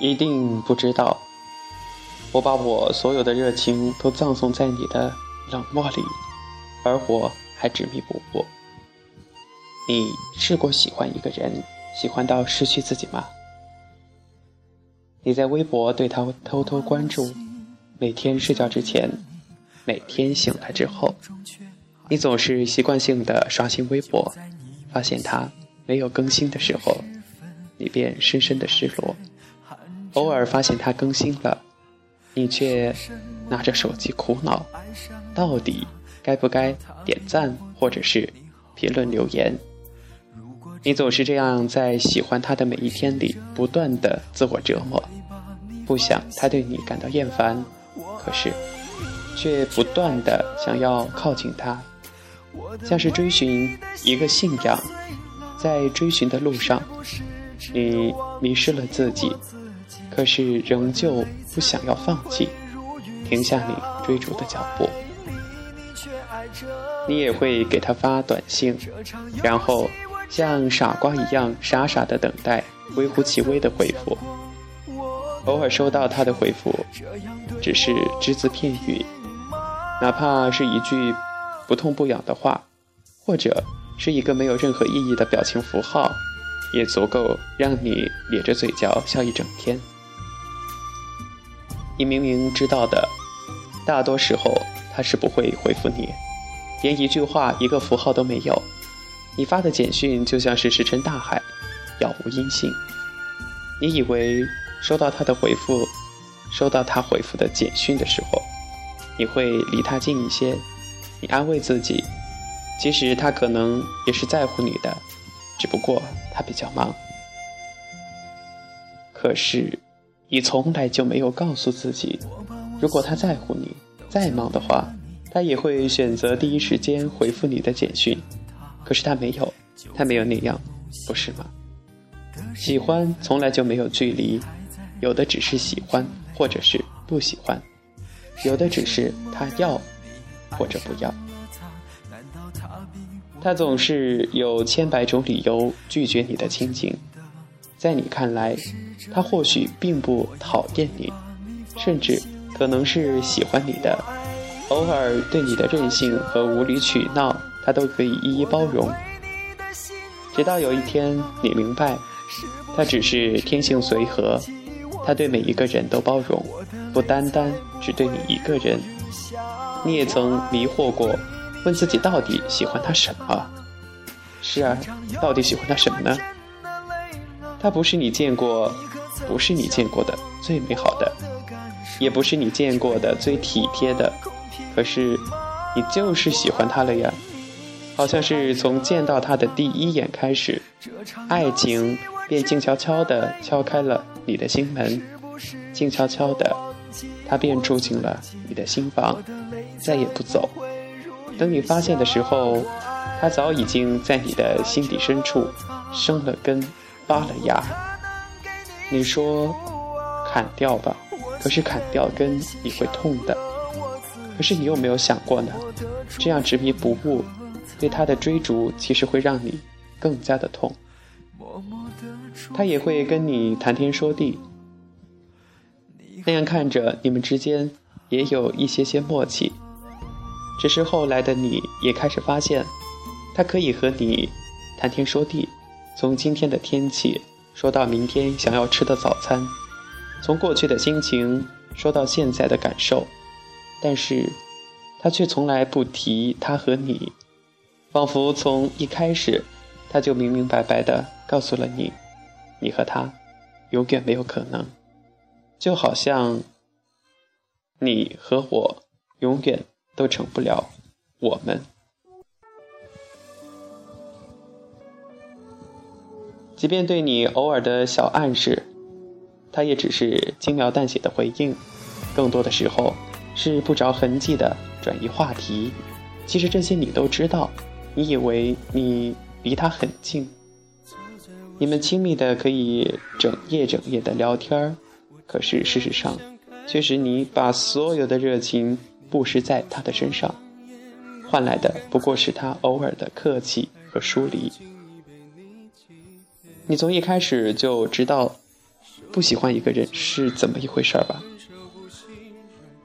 一定不知道，我把我所有的热情都葬送在你的冷漠里，而我还执迷不悟。你试过喜欢一个人，喜欢到失去自己吗？你在微博对他偷偷关注，每天睡觉之前，每天醒来之后，你总是习惯性的刷新微博，发现他没有更新的时候，你便深深的失落。偶尔发现他更新了，你却拿着手机苦恼，到底该不该点赞或者是评论留言？你总是这样在喜欢他的每一天里不断的自我折磨，不想他对你感到厌烦，可是却不断的想要靠近他，像是追寻一个信仰，在追寻的路上，你迷失了自己，可是仍旧不想要放弃，停下你追逐的脚步，你也会给他发短信，然后。像傻瓜一样傻傻的等待，微乎其微的回复。偶尔收到他的回复，只是只字片语，哪怕是一句不痛不痒的话，或者是一个没有任何意义的表情符号，也足够让你咧着嘴角笑一整天。你明明知道的，大多时候他是不会回复你，连一句话、一个符号都没有。你发的简讯就像是石沉大海，杳无音信。你以为收到他的回复，收到他回复的简讯的时候，你会离他近一些。你安慰自己，其实他可能也是在乎你的，只不过他比较忙。可是，你从来就没有告诉自己，如果他在乎你，再忙的话，他也会选择第一时间回复你的简讯。可是他没有，他没有那样，不是吗？喜欢从来就没有距离，有的只是喜欢，或者是不喜欢，有的只是他要，或者不要。他总是有千百种理由拒绝你的亲近，在你看来，他或许并不讨厌你，甚至可能是喜欢你的，偶尔对你的任性和无理取闹。他都可以一一包容，直到有一天你明白，他只是天性随和，他对每一个人都包容，不单单只对你一个人。你也曾迷惑过，问自己到底喜欢他什么？是啊，到底喜欢他什么呢？他不是你见过，不是你见过的最美好的，也不是你见过的最体贴的，可是你就是喜欢他了呀。好像是从见到他的第一眼开始，爱情便静悄悄地敲开了你的心门，静悄悄的，他便住进了你的心房，再也不走。等你发现的时候，他早已经在你的心底深处生了根，发了芽。你说砍掉吧，可是砍掉根你会痛的。可是你有没有想过呢？这样执迷不悟。对他的追逐，其实会让你更加的痛。他也会跟你谈天说地，那样看着你们之间也有一些些默契。只是后来的你也开始发现，他可以和你谈天说地，从今天的天气说到明天想要吃的早餐，从过去的心情说到现在的感受，但是他却从来不提他和你。仿佛从一开始，他就明明白白的告诉了你，你和他永远没有可能，就好像你和我永远都成不了我们。即便对你偶尔的小暗示，他也只是轻描淡写的回应，更多的时候是不着痕迹的转移话题。其实这些你都知道。你以为你离他很近，你们亲密的可以整夜整夜的聊天儿，可是事实上，却是你把所有的热情布施在他的身上，换来的不过是他偶尔的客气和疏离。你从一开始就知道，不喜欢一个人是怎么一回事吧？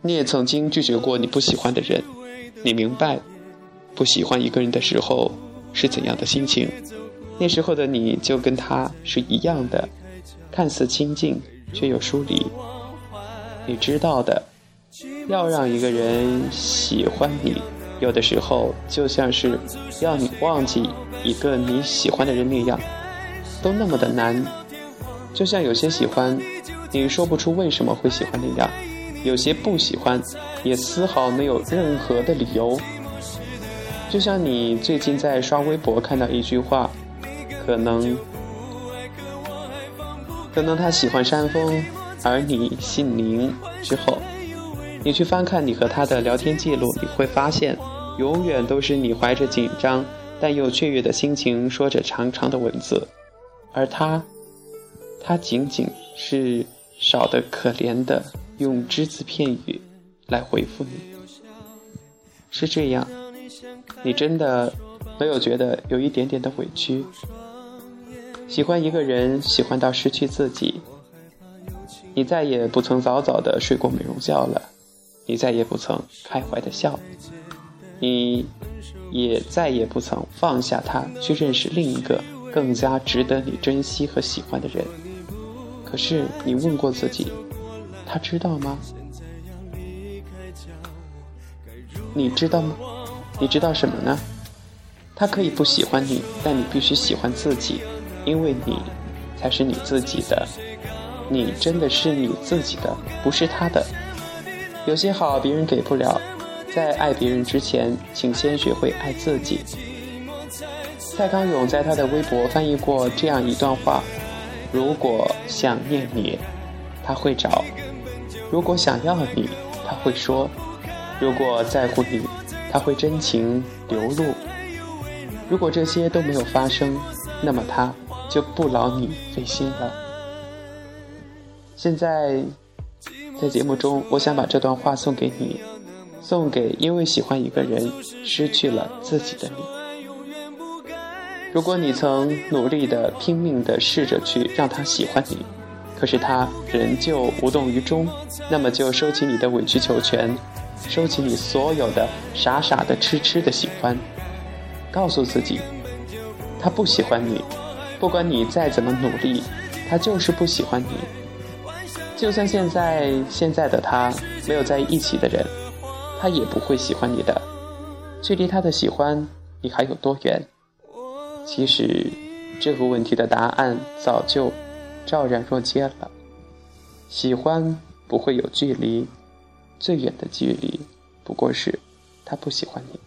你也曾经拒绝过你不喜欢的人，你明白不喜欢一个人的时候是怎样的心情。那时候的你就跟他是一样的，看似亲近却又疏离。你知道的，要让一个人喜欢你，有的时候就像是要你忘记一个你喜欢的人那样，都那么的难。就像有些喜欢，你说不出为什么会喜欢那样。有些不喜欢，也丝毫没有任何的理由。就像你最近在刷微博看到一句话，可能，可能他喜欢山峰，而你姓林。之后，你去翻看你和他的聊天记录，你会发现，永远都是你怀着紧张但又雀跃的心情说着长长的文字，而他，他仅仅是少得可怜的。用只字片语来回复你，是这样，你真的没有觉得有一点点的委屈？喜欢一个人，喜欢到失去自己，你再也不曾早早的睡过美容觉了，你再也不曾开怀的笑，你也再也不曾放下他去认识另一个更加值得你珍惜和喜欢的人。可是你问过自己？他知道吗？你知道吗？你知道什么呢？他可以不喜欢你，但你必须喜欢自己，因为你才是你自己的。你真的是你自己的，不是他的。有些好别人给不了，在爱别人之前，请先学会爱自己。蔡康永在他的微博翻译过这样一段话：如果想念你，他会找。如果想要你，他会说；如果在乎你，他会真情流露。如果这些都没有发生，那么他就不劳你费心了。现在，在节目中，我想把这段话送给你，送给因为喜欢一个人失去了自己的你。如果你曾努力的、拼命的试着去让他喜欢你。可是他仍旧无动于衷，那么就收起你的委曲求全，收起你所有的傻傻的痴痴的喜欢，告诉自己，他不喜欢你，不管你再怎么努力，他就是不喜欢你。就算现在现在的他没有在一起的人，他也不会喜欢你的。距离他的喜欢，你还有多远？其实，这个问题的答案早就。昭然若揭了。喜欢不会有距离，最远的距离不过是他不喜欢你。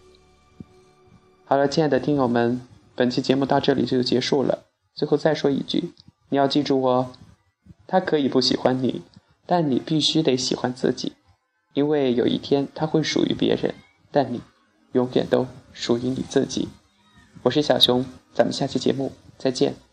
好了，亲爱的听友们，本期节目到这里就结束了。最后再说一句，你要记住哦，他可以不喜欢你，但你必须得喜欢自己，因为有一天他会属于别人，但你永远都属于你自己。我是小熊，咱们下期节目再见。